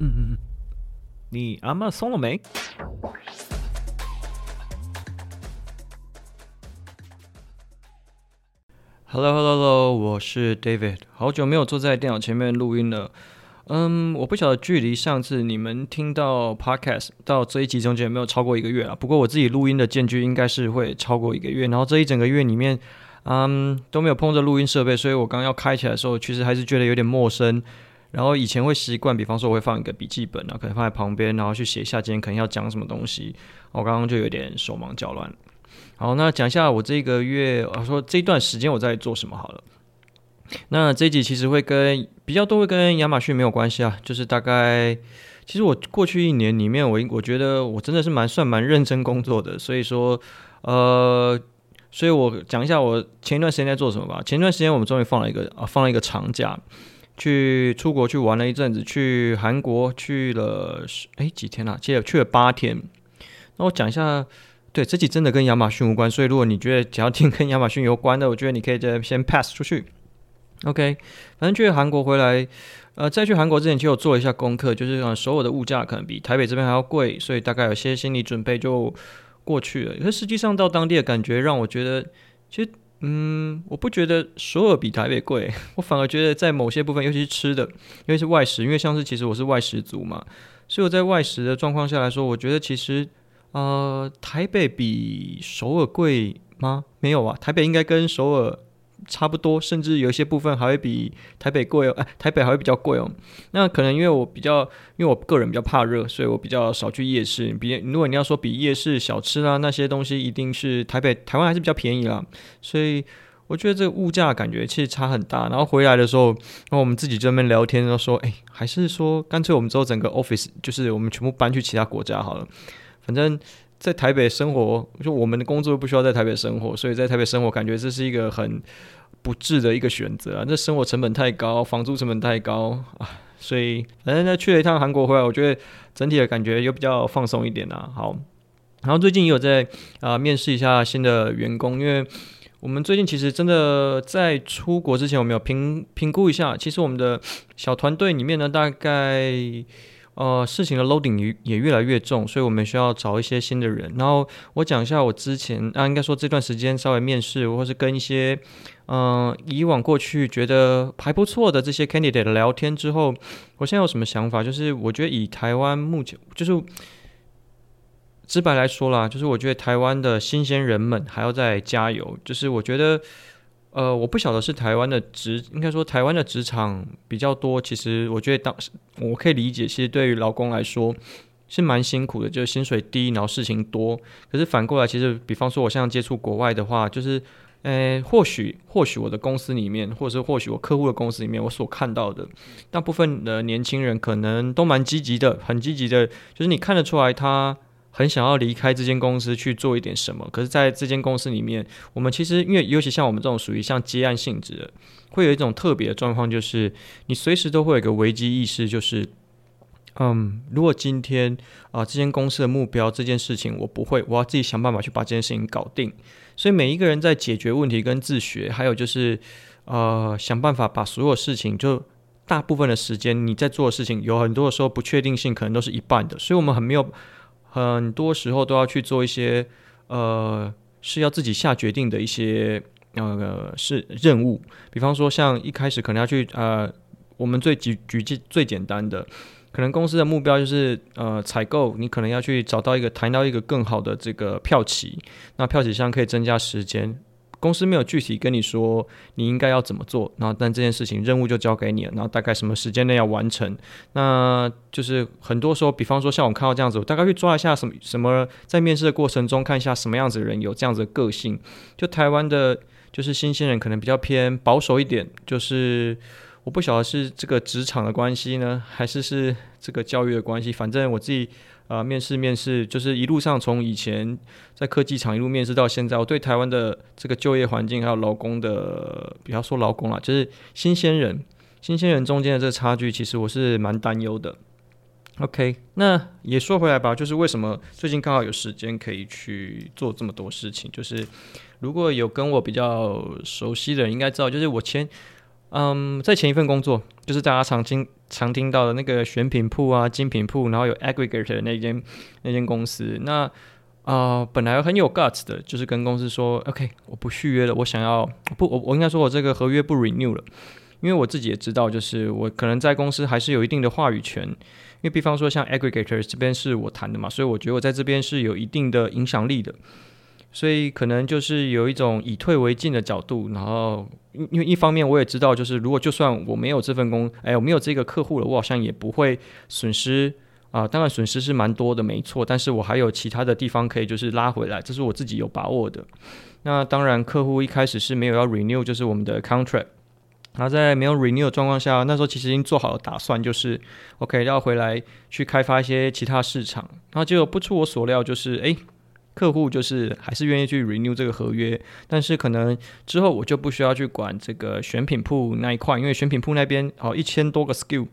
嗯嗯嗯，你阿妈松了没？Hello Hello Hello，我是 David，好久没有坐在电脑前面录音了。嗯，我不晓得距离上次你们听到 Podcast 到这一集中间有没有超过一个月啊？不过我自己录音的间距应该是会超过一个月。然后这一整个月里面，嗯，都没有碰着录音设备，所以我刚要开起来的时候，其实还是觉得有点陌生。然后以前会习惯，比方说我会放一个笔记本啊，可能放在旁边，然后去写一下今天可能要讲什么东西。我刚刚就有点手忙脚乱。好，那讲一下我这个月，我说这段时间我在做什么好了。那这一集其实会跟比较多会跟亚马逊没有关系啊，就是大概其实我过去一年里面，我我觉得我真的是蛮算蛮认真工作的，所以说呃，所以我讲一下我前一段时间在做什么吧。前一段时间我们终于放了一个啊，放了一个长假。去出国去玩了一阵子，去韩国去了哎几天啊？记得去了八天。那我讲一下，对，这集真的跟亚马逊无关，所以如果你觉得想要听跟亚马逊有关的，我觉得你可以再先 pass 出去。OK，反正去韩国回来，呃，在去韩国之前就有做一下功课，就是呃，首尔的物价可能比台北这边还要贵，所以大概有些心理准备就过去了。可是实际上到当地的感觉让我觉得，其实。嗯，我不觉得首尔比台北贵，我反而觉得在某些部分，尤其是吃的，因为是外食，因为像是其实我是外食族嘛，所以我在外食的状况下来说，我觉得其实呃台北比首尔贵吗？没有啊，台北应该跟首尔。差不多，甚至有一些部分还会比台北贵哦，哎，台北还会比较贵哦。那可能因为我比较，因为我个人比较怕热，所以我比较少去夜市。比如果你要说比夜市小吃啊那些东西，一定是台北、台湾还是比较便宜啦。所以我觉得这个物价感觉其实差很大。然后回来的时候，然后我们自己这边聊天都说，哎，还是说干脆我们之后整个 office 就是我们全部搬去其他国家好了，反正。在台北生活，就我们的工作不需要在台北生活，所以在台北生活感觉这是一个很不智的一个选择啊！这生活成本太高，房租成本太高啊！所以反正呢，去了一趟韩国回来，我觉得整体的感觉又比较放松一点啊。好，然后最近也有在啊、面试一下新的员工，因为我们最近其实真的在出国之前，我们有评评估一下，其实我们的小团队里面呢，大概。呃，事情的 loading 也也越来越重，所以我们需要找一些新的人。然后我讲一下我之前啊，应该说这段时间稍微面试，或是跟一些嗯、以往过去觉得还不错的这些 candidate 聊天之后，我现在有什么想法？就是我觉得以台湾目前，就是直白来说啦，就是我觉得台湾的新鲜人们还要再加油。就是我觉得。呃，我不晓得是台湾的职，应该说台湾的职场比较多。其实我觉得当时我可以理解，其实对于劳工来说是蛮辛苦的，就是薪水低，然后事情多。可是反过来，其实比方说我像接触国外的话，就是，呃，或许或许我的公司里面，或者是或许我客户的公司里面，我所看到的大部分的年轻人可能都蛮积极的，很积极的，就是你看得出来他。很想要离开这间公司去做一点什么，可是在这间公司里面，我们其实因为尤其像我们这种属于像接案性质的，会有一种特别的状况，就是你随时都会有一个危机意识，就是，嗯，如果今天啊、这间公司的目标这件事情我不会，我要自己想办法去把这件事情搞定。所以每一个人在解决问题跟自学，还有就是呃想办法把所有事情，就大部分的时间你在做的事情，有很多的时候不确定性可能都是一半的，所以我们很没有。很多时候都要去做一些，呃，是要自己下决定的一些，呃，是任务。比方说，像一开始可能要去，呃，我们最举举最最简单的，可能公司的目标就是，呃，采购，你可能要去找到一个谈到一个更好的这个票企，那票期上可以增加时间。公司没有具体跟你说你应该要怎么做，然后但这件事情任务就交给你了，然后大概什么时间内要完成，那就是很多时候，比方说像我看到这样子，我大概去抓一下什么什么，在面试的过程中看一下什么样子的人有这样子的个性，就台湾的，就是新鲜人可能比较偏保守一点，就是我不晓得是这个职场的关系呢，还是是这个教育的关系，反正我自己。啊、面试面试，就是一路上从以前在科技厂一路面试到现在，我对台湾的这个就业环境还有劳工的，不要说劳工了，就是新鲜人，新鲜人中间的这个差距，其实我是蛮担忧的。OK，那也说回来吧，就是为什么最近刚好有时间可以去做这么多事情，就是如果有跟我比较熟悉的人应该知道，就是我前嗯，在前一份工作，就是大家常听常听到的那个选品铺啊、精品铺，然后有 aggregator 那间那间公司。那啊、本来很有 guts 的，就是跟公司说，OK，我不续约了，我想要不，我我应该说我这个合约不 renew 了，因为我自己也知道，就是我可能在公司还是有一定的话语权。因为比方说像 aggregator 这边是我谈的嘛，所以我觉得我在这边是有一定的影响力的。所以可能就是有一种以退为进的角度，然后因为一方面我也知道，就是如果就算我没有这份工，哎，我没有这个客户了，我好像也不会损失啊、当然损失是蛮多的，没错，但是我还有其他的地方可以就是拉回来，这是我自己有把握的。那当然，客户一开始是没有要 renew，就是我们的 contract。然后在没有 renew 的状况下，那时候其实已经做好了打算，就是 OK 要回来去开发一些其他市场。然后结果不出我所料，就是哎。客户就是还是愿意去 renew 这个合约，但是可能之后我就不需要去管这个选品铺那一块，因为选品铺那边哦一千多个 SKU，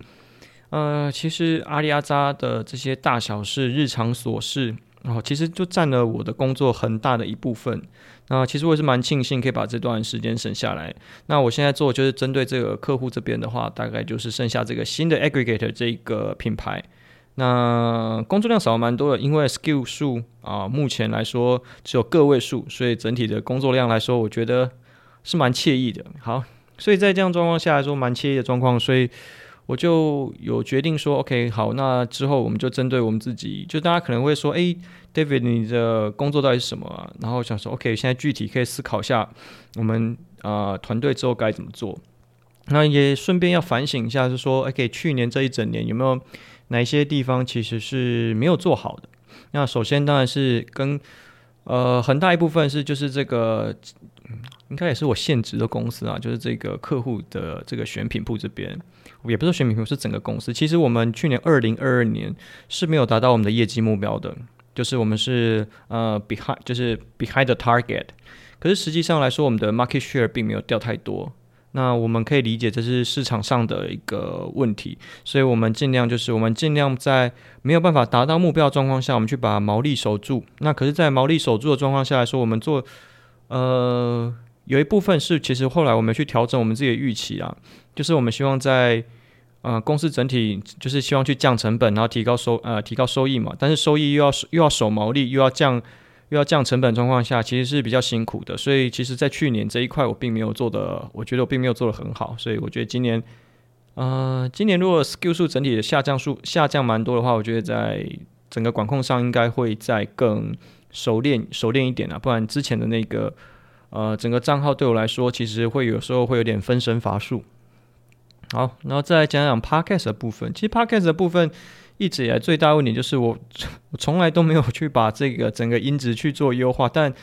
呃，其实阿里阿扎的这些大小事、日常琐事，然后其实就占了我的工作很大的一部分。那其实我也是蛮庆幸可以把这段时间省下来。那我现在做就是针对这个客户这边的话，大概就是剩下这个新的 aggregator 这个品牌。那工作量少了蛮多的，因为 SKU 数啊，目前来说只有个位数，所以整体的工作量来说，我觉得是蛮惬意的。好，所以在这样状况下来说，蛮惬意的状况，所以我就有决定说，OK，好，那之后我们就针对我们自己，就大家可能会说，哎，David，你的工作到底是什么？然后想说，OK，现在具体可以思考一下，我们啊团队之后该怎么做。那也顺便要反省一下，是说，OK，去年这一整年有没有？哪一些地方其实是没有做好的？那首先当然是跟呃很大一部分是就是这个，应该也是我现职的公司啊，就是这个客户的这个选品铺这边，也不是选品铺，是整个公司。其实我们去年二零二二年是没有达到我们的业绩目标的，就是我们是呃 behind，就是 behind the target。可是实际上来说，我们的 market share 并没有掉太多。那我们可以理解这是市场上的一个问题，所以我们尽量就是我们尽量在没有办法达到目标状况下，我们去把毛利守住。那可是，在毛利守住的状况下来说，我们做呃有一部分是其实后来我们去调整我们自己的预期啊，就是我们希望在呃公司整体就是希望去降成本，然后提高收呃提高收益嘛，但是收益又要又要守毛利，又要降。又要降成本状况下，其实是比较辛苦的。所以，其实，在去年这一块，我并没有做的，我觉得我并没有做的很好。所以，我觉得今年，呃，今年如果 skill 数整体的下降数下降蛮多的话，我觉得在整个管控上应该会再更熟练熟练一点啊。不然之前的那个，呃，整个账号对我来说，其实会有时候会有点分身乏术。好，然后再来讲讲 Podcast 的部分。其实 Podcast 的部分。一直以来最大问题就是我，我从来都没有去把这个整个音质去做优化，但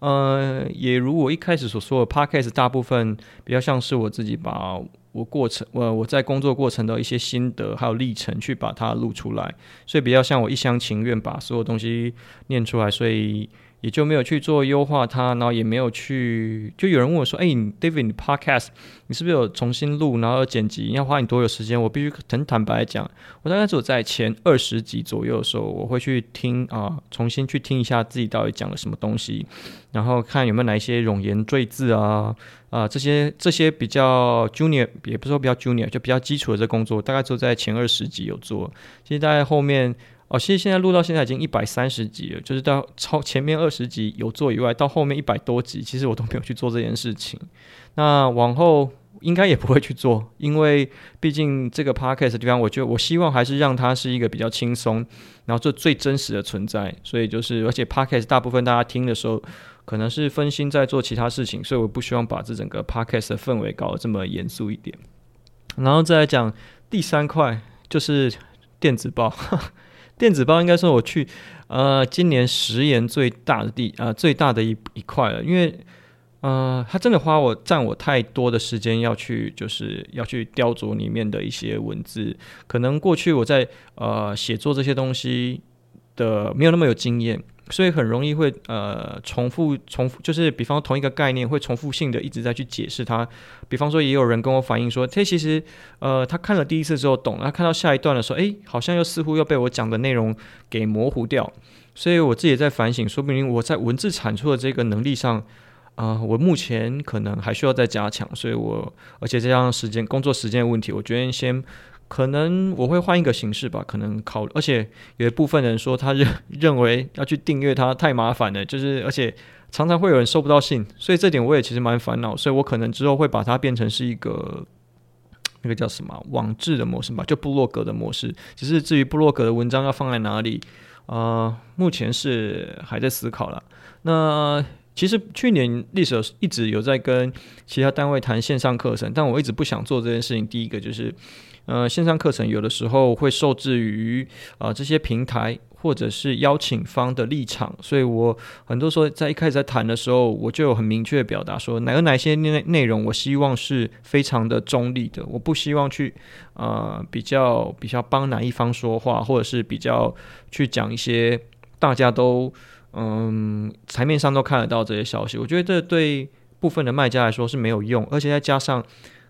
呃，也如我一开始所说的，Podcast 大部分比较像是我自己把我过程，我我在工作过程的一些心得还有历程去把它录出来，所以比较像我一厢情愿把所有东西念出来，所以。也就没有去做优化它，然后也没有去，就有人问我说：“哎、David，你 Podcast 你是不是有重新录，然后剪辑？要花你多久时间？”我必须很坦白讲，我大概只有在前二十集左右的时候，我会去听啊，重新去听一下自己到底讲了什么东西，然后看有没有哪一些冗言赘字啊啊这些这些比较 Junior，也不是说比较 Junior，就比较基础的这工作，大概只有在前二十集有做。其实大概后面。哦，其实现在录到现在已经一百三十集了，就是到超前面二十集有做以外，到后面一百多集，其实我都没有去做这件事情。那往后应该也不会去做，因为毕竟这个 podcast 的地方，我觉得我希望还是让它是一个比较轻松，然后做最真实的存在。所以就是，而且 podcast 大部分大家听的时候，可能是分心在做其他事情，所以我不希望把这整个 podcast 的氛围搞得这么严肃一点。然后再来讲第三块，就是电子报。电子包应该说我去，呃，今年食盐最大的地，呃，最大的一一块了，因为，呃，它真的花我占我太多的时间要去，就是要去雕琢里面的一些文字，可能过去我在呃写作这些东西的没有那么有经验。所以很容易会呃重复重复，就是比方同一个概念会重复性的一直在去解释它。比方说，也有人跟我反映说，他其实呃他看了第一次之后懂了，他看到下一段的时候，诶，好像又似乎又被我讲的内容给模糊掉。所以我自己也在反省，说不定我在文字产出的这个能力上，啊、我目前可能还需要再加强，所以我而且这样时间工作时间的问题，我决定先可能我会换一个形式吧，可能考，而且有一部分人说他认认为要去订阅它太麻烦了，就是而且常常会有人收不到信，所以这点我也其实蛮烦恼，所以我可能之后会把它变成是一个那个叫什么网志的模式吧，就部落格的模式，只是至于部落格的文章要放在哪里，呃，目前是还在思考了，那。其实去年历史一直有在跟其他单位谈线上课程，但我一直不想做这件事情。第一个就是，呃，线上课程有的时候会受制于啊、这些平台或者是邀请方的立场，所以我很多时候在一开始在谈的时候，我就有很明确的表达说，哪有哪些内内容我希望是非常的中立的，我不希望去呃比较比较帮哪一方说话，或者是比较去讲一些大家都。嗯，台面上都看得到这些消息，我觉得这对部分的卖家来说是没有用，而且再加上，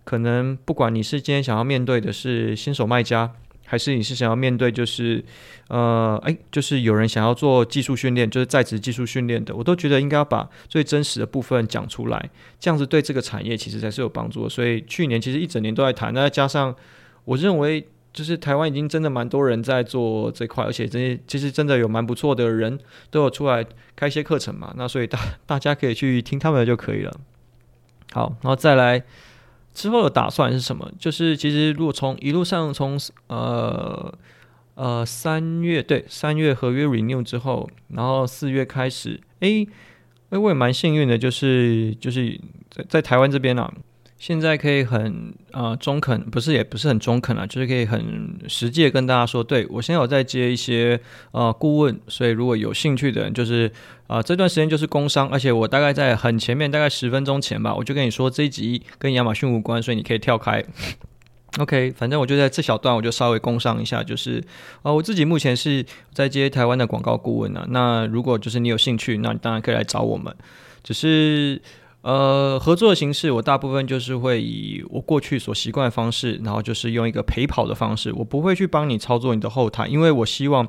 可能不管你是今天想要面对的是新手卖家，还是你是想要面对就是，呃，哎，就是有人想要做技术训练，就是在职技术训练的，我都觉得应该要把最真实的部分讲出来，这样子对这个产业其实才是有帮助的。所以去年其实一整年都在谈，那再加上我认为。就是台湾已经真的蛮多人在做这块，而且这些其实真的有蛮不错的人都有出来开一些课程嘛，那所以大 大家可以去听他们的就可以了。好，然后再来之后的打算是什么？就是其实如果从一路上从呃呃三月对三月合约 renew 之后，然后四月开始，诶诶，我也蛮幸运的，就是就是在在台湾这边啊。现在可以很呃中肯，不是也不是很中肯啊，就是可以很实际的跟大家说，对，我现在有在接一些呃顾问，所以如果有兴趣的人，就是啊、呃、这段时间就是工商，而且我大概在很前面，大概十分钟前吧，我就跟你说这一集跟亚马逊无关，所以你可以跳开。OK，反正我就在这小段我就稍微工商一下，就是啊、我自己目前是在接台湾的广告顾问呢、啊，那如果就是你有兴趣，那你当然可以来找我们，只是。呃，合作的形式，我大部分就是会以我过去所习惯的方式，然后就是用一个陪跑的方式，我不会去帮你操作你的后台，因为我希望，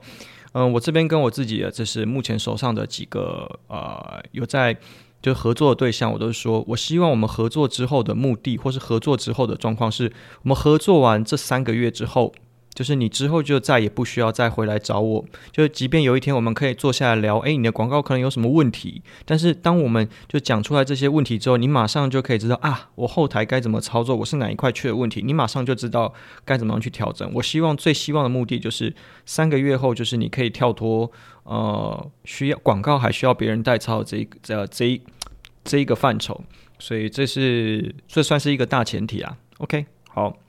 嗯、我这边跟我自己的，这是目前手上的几个呃有在就合作的对象，我都是说我希望我们合作之后的目的，或是合作之后的状况是，我们合作完这三个月之后。就是你之后就再也不需要再回来找我，就即便有一天我们可以坐下来聊，诶，你的广告可能有什么问题，但是当我们就讲出来这些问题之后，你马上就可以知道啊，我后台该怎么操作，我是哪一块缺的问题，你马上就知道该怎么样去调整。我希望最希望的目的就是三个月后，就是你可以跳脱呃需要广告还需要别人代操这这这一这一个范畴，所以这是这算是一个大前提啊。OK，好。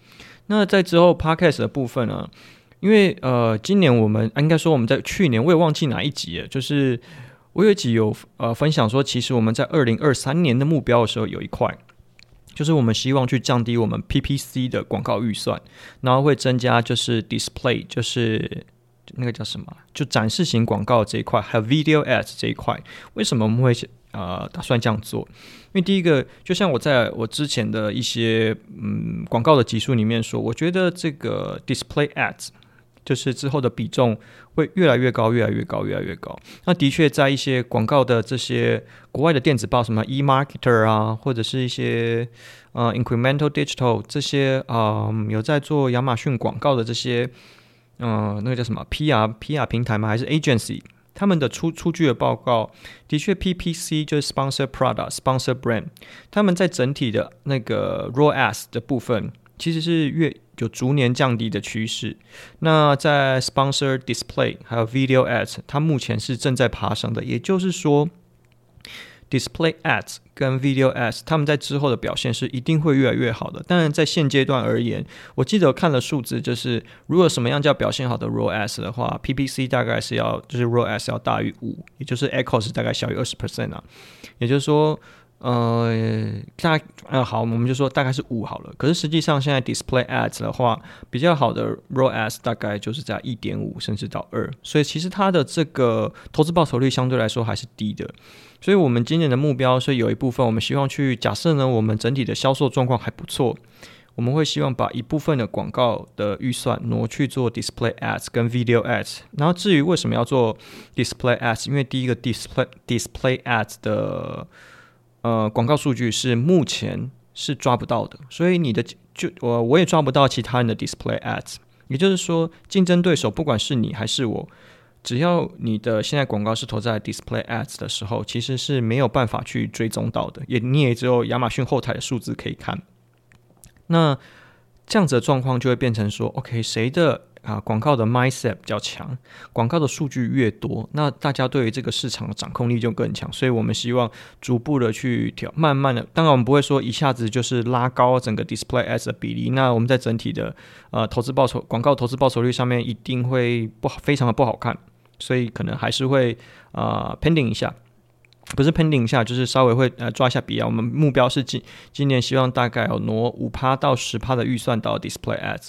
那在之后 Podcast 的部分呢？因为呃，今年我们应该说我们在去年，我也忘记哪一集了，就是我有一集有呃分享说，其实我们在二零二三年的目标的时候有一块，就是我们希望去降低我们 PPC 的广告预算，然后会增加就是 Display，就是那个叫什么，就展示型广告这一块，还有 Video Ads 这一块，为什么我们会呃打算这样做？因为第一个，就像我在我之前的一些嗯广告的集数里面说，我觉得这个 display ads 就是之后的比重会越来越高，越来越高，越来越高。那的确，在一些广告的这些国外的电子报，什么 eMarketer 啊，或者是一些呃 Incremental Digital 这些啊、有在做亚马逊广告的这些，嗯、那个叫什么 PR PR 平台吗？还是 Agency？他们的出出具的报告的确，PPC 就是 Sponsor Product、Sponsor Brand，他们在整体的那个 raw as 的部分，其实是越有逐年降低的趋势。那在 Sponsor Display 还有 Video Ads，它目前是正在爬升的，也就是说。Display Ads 跟 Video Ads，他们在之后的表现是一定会越来越好的。当然，在现阶段而言，我记得看了数字，就是如果什么样叫表现好的 ROAS 的话，PPC 大概是要就是 ROAS 要大于五，也就是 Echoes 大概小于二十 percent 啊，也就是说。呃，大呃好，我们就说大概是五好了。可是实际上现在 display ads 的话，比较好的 ROAS 大概就是在一点五甚至到二，所以其实它的这个投资报酬率相对来说还是低的。所以我们今年的目标是有一部分我们希望去假设呢，我们整体的销售状况还不错，我们会希望把一部分的广告的预算挪去做 display ads 跟 video ads。然后至于为什么要做 display ads，因为第一个 display display ads 的呃广告数据是目前是抓不到的，所以你的就我我也抓不到其他人的 display ads。也就是说，竞争对手不管是你还是我，只要你的现在广告是投在 display ads 的时候，其实是没有办法去追踪到的，也你也只有亚马逊后台的数字可以看。那这样子的状况就会变成说，OK，谁的？啊，广告的 mindset 比较强，广告的数据越多，那大家对于这个市场的掌控力就更强。所以我们希望逐步的去调，慢慢的，当然我们不会说一下子就是拉高整个 display ads 的比例。那我们在整体的呃投资报酬、广告投资报酬率上面一定会不好，非常的不好看。所以可能还是会啊、呃、pending 一下。不是 pending 一下，就是稍微会呃抓一下笔啊。我们目标是今今年希望大概有挪五趴到十趴的预算到 display ads，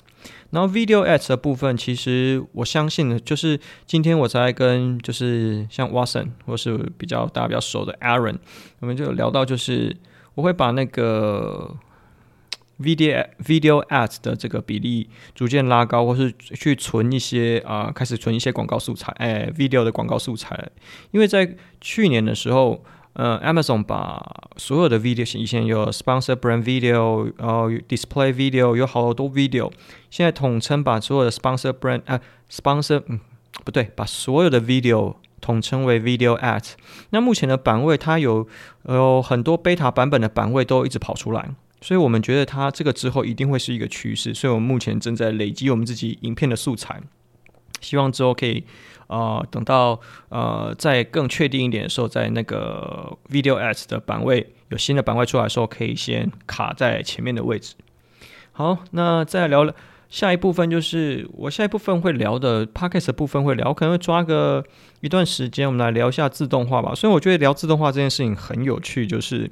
然后 video ads 的部分，其实我相信呢，就是今天我才跟就是像 Watson 或是比较大家比较熟的 Aaron，我们就聊到就是我会把那个。Video video ads 的这个比例逐渐拉高，或是去存一些啊、呃，开始存一些广告素材，哎，video 的广告素材。因为在去年的时候，呃，Amazon 把所有的 video 以前有 sponsor brand video，然后 display video，有好多 video，现在统称把所有的 sponsor brand 啊，sponsor 嗯不对，把所有的 video 统称为 video ads。那目前的版位它有有很多 beta 版本的版位都一直跑出来。所以我们觉得它这个之后一定会是一个趋势，所以我们目前正在累积我们自己影片的素材，希望之后可以，呃，等到呃再更确定一点的时候，在那个 video ads 的版位有新的版位出来的时候，可以先卡在前面的位置。好，那再聊了下一部分，就是我下一部分会聊的 podcast 的部分会聊，可能会抓个一段时间，我们来聊一下自动化吧。所以我觉得聊自动化这件事情很有趣，就是。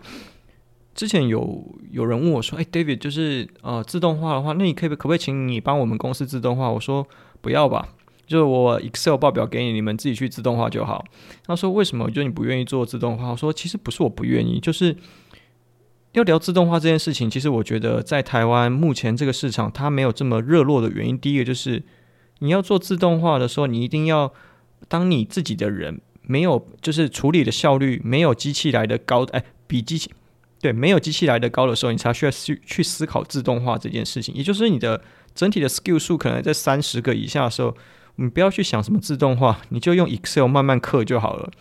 之前有有人问我说：“哎，David，就是呃，自动化的话，那你可以可不可以请你帮我们公司自动化？”我说：“不要吧，就是我 Excel 报表给你，你们自己去自动化就好。”他说：“为什么？就你不愿意做自动化？”我说：“其实不是我不愿意，就是要聊自动化这件事情。其实我觉得在台湾目前这个市场它没有这么热络的原因，第一个就是你要做自动化的时候，你一定要当你自己的人没有，就是处理的效率没有机器来的高，哎，比机器。”对，没有机器来的高的时候，你才需要去去思考自动化这件事情。也就是你的整体的 skill 数可能在三十个以下的时候，你不要去想什么自动化，你就用 Excel 慢慢刻就好了。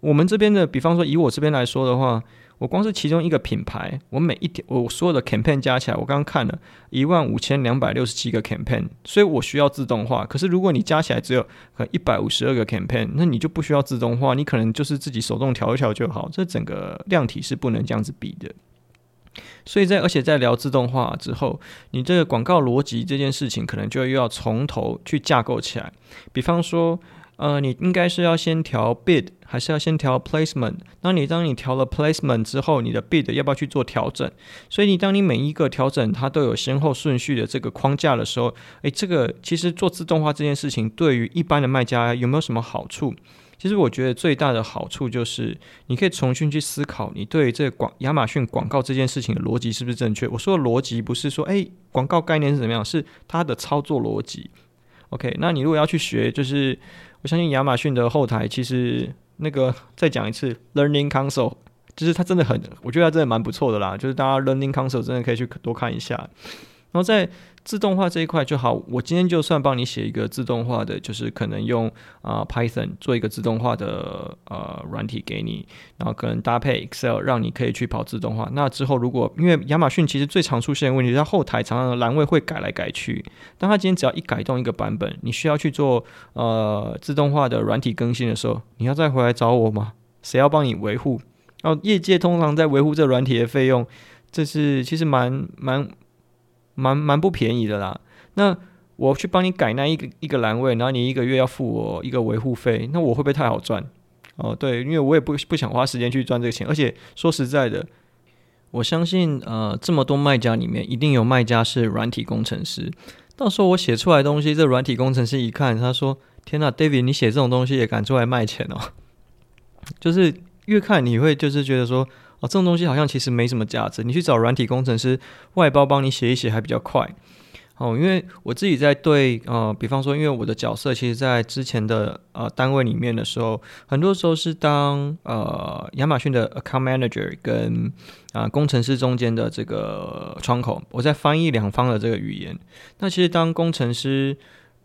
我们这边的，比方说以我这边来说的话。我光是其中一个品牌，我每一天我所有的 campaign 加起来，我刚刚看了一万五千两百六十七个 campaign，所以我需要自动化。可是如果你加起来只有一百五十二个 campaign，那你就不需要自动化，你可能就是自己手动调一调就好。这整个量体是不能这样子比的。所以在而且在聊自动化之后，你这个广告逻辑这件事情，可能就又要从头去架构起来。比方说。呃，你应该是要先调 bid，还是要先调 placement？当你当你调了 placement 之后，你的 bid 要不要去做调整？所以你当你每一个调整它都有先后顺序的这个框架的时候，诶，这个其实做自动化这件事情对于一般的卖家有没有什么好处？其实我觉得最大的好处就是你可以重新去思考你对这广亚马逊广告这件事情的逻辑是不是正确。我说的逻辑不是说诶，广告概念是怎么样，是它的操作逻辑。OK，那你如果要去学，就是。我相信亚马逊的后台其实那个再讲一次，Learning Console，就是它真的很，我觉得它真的蛮不错的啦。就是大家 Learning Console 真的可以去多看一下。然后在自动化这一块就好，我今天就算帮你写一个自动化的，就是可能用啊、呃、Python 做一个自动化的呃软体给你，然后可能搭配 Excel 让你可以去跑自动化。那之后如果因为亚马逊其实最常出现的问题，它后台常常的栏位会改来改去。当它今天只要一改动一个版本，你需要去做呃自动化的软体更新的时候，你要再回来找我吗？谁要帮你维护？然后业界通常在维护这软体的费用，这是其实蛮蛮。蛮蛮不便宜的啦，那我去帮你改那一个一个栏位，然后你一个月要付我一个维护费，那我会不会太好赚？哦，对，因为我也不不想花时间去赚这个钱，而且说实在的，我相信呃这么多卖家里面，一定有卖家是软体工程师，到时候我写出来东西，这软体工程师一看，他说：“天呐，David，你写这种东西也敢出来卖钱哦？”就是越看你会就是觉得说。哦，这种东西好像其实没什么价值。你去找软体工程师外包帮你写一写还比较快。哦，因为我自己在对呃，比方说，因为我的角色其实，在之前的呃单位里面的时候，很多时候是当呃亚马逊的 account manager 跟啊、工程师中间的这个窗口，我在翻译两方的这个语言。那其实当工程师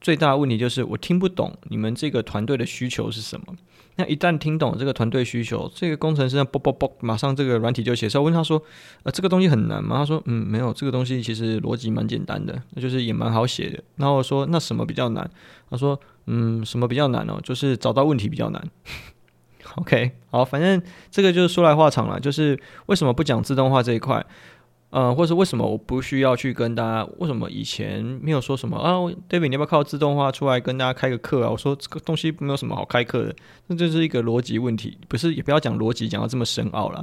最大的问题就是我听不懂你们这个团队的需求是什么。那一旦听懂这个团队需求，这个工程师呢，啵啵啵，马上这个软体就写。所以我问他说：“呃，这个东西很难吗？”他说：“嗯，没有，这个东西其实逻辑蛮简单的，那就是也蛮好写的。”然后我说：“那什么比较难？”他说：“嗯，什么比较难哦？就是找到问题比较难。”OK，好，反正这个就是说来话长了，就是为什么不讲自动化这一块？呃，或是为什么我不需要去跟大家？为什么以前没有说什么啊？David，你要不要靠自动化出来跟大家开个课啊？我说这个东西没有什么好开课的，那就是一个逻辑问题，不是也不要讲逻辑，讲到这么深奥了。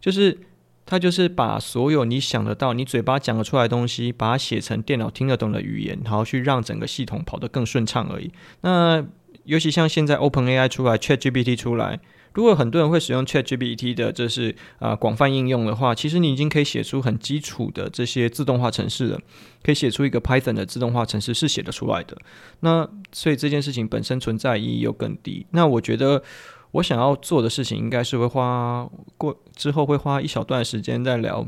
就是他就是把所有你想得到、你嘴巴讲得出来的东西，把它写成电脑听得懂的语言，然后去让整个系统跑得更顺畅而已。那尤其像现在 OpenAI 出来，ChatGPT 出来。如果很多人会使用 ChatGPT 的，这是啊广泛应用的话，其实你已经可以写出很基础的这些自动化程式了，可以写出一个 Python 的自动化程式是写得出来的。那所以这件事情本身存在意义又更低。那我觉得我想要做的事情，应该是会花过之后会花一小段时间再聊。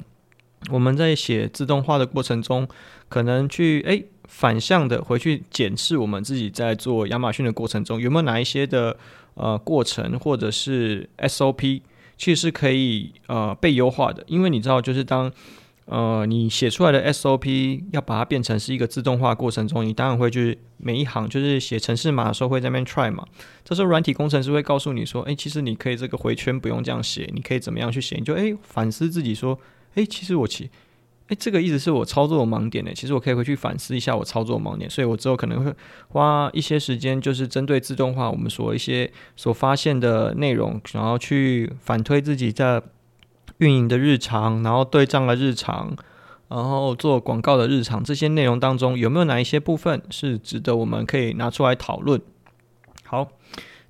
我们在写自动化的过程中，可能去诶反向的回去检视我们自己在做亚马逊的过程中有没有哪一些的。呃，过程或者是 SOP，其实是可以呃被优化的，因为你知道，就是当呃你写出来的 SOP 要把它变成是一个自动化过程中，你当然会去每一行就是写程式码的时候会在那边 try 嘛。这时候软体工程师会告诉你说，哎，其实你可以这个回圈不用这样写，你可以怎么样去写？你就哎反思自己说，哎，其实我其诶，这个意思是我操作的盲点呢。其实我可以回去反思一下我操作的盲点，所以我之后可能会花一些时间，就是针对自动化我们所一些所发现的内容，然后去反推自己在运营的日常，然后对账的日常，然后做广告的日常，这些内容当中有没有哪一些部分是值得我们可以拿出来讨论？好，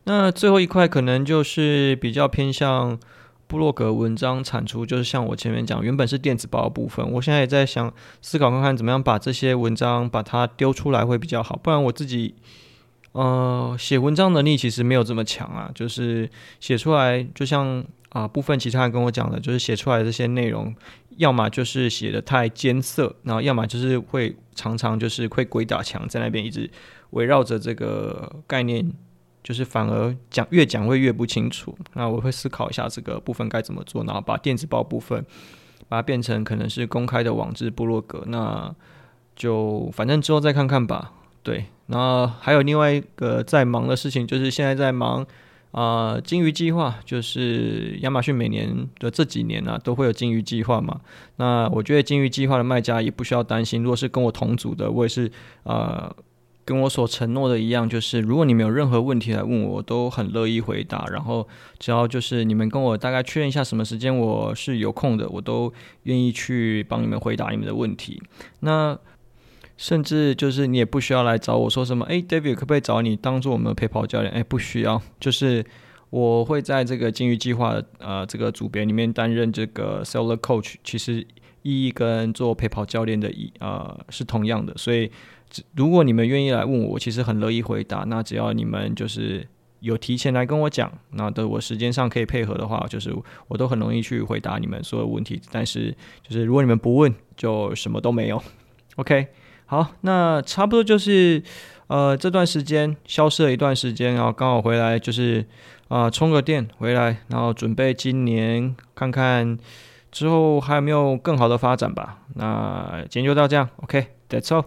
那最后一块可能就是比较偏向。布洛格文章产出就是像我前面讲，原本是电子报的部分，我现在也在想思考看看怎么样把这些文章把它丢出来会比较好，不然我自己呃写文章能力其实没有这么强啊，就是写出来就像啊、部分其他人跟我讲的，就是写出来的这些内容，要么就是写的太艰涩，然后要么就是会常常就是会鬼打墙，在那边一直围绕着这个概念。就是反而讲越讲会越不清楚，那我会思考一下这个部分该怎么做，然后把电子报部分把它变成可能是公开的网志部落格，那就反正之后再看看吧。对，然后还有另外一个在忙的事情，就是现在在忙啊、呃、金鱼计划，就是亚马逊每年的这几年呢、都会有金鱼计划嘛。那我觉得金鱼计划的卖家也不需要担心，如果是跟我同组的，我也是啊。跟我所承诺的一样，就是如果你们有任何问题来问我，我都很乐意回答。然后只要就是你们跟我大概确认一下什么时间我是有空的，我都愿意去帮你们回答你们的问题。那甚至就是你也不需要来找我说什么，诶，David 可不可以找你当做我们的陪跑教练？诶，不需要，就是我会在这个金鱼计划呃这个组别里面担任这个 Seller Coach，其实意义跟做陪跑教练的意呃是同样的，所以。如果你们愿意来问我，我其实很乐意回答。那只要你们就是有提前来跟我讲，那的我时间上可以配合的话，就是我都很容易去回答你们所有问题。但是就是如果你们不问，就什么都没有。OK，好，那差不多就是呃这段时间消失了一段时间，然后刚好回来，就是啊、充个电回来，然后准备今年看看之后还有没有更好的发展吧。那今天就到这样，OK，That's all。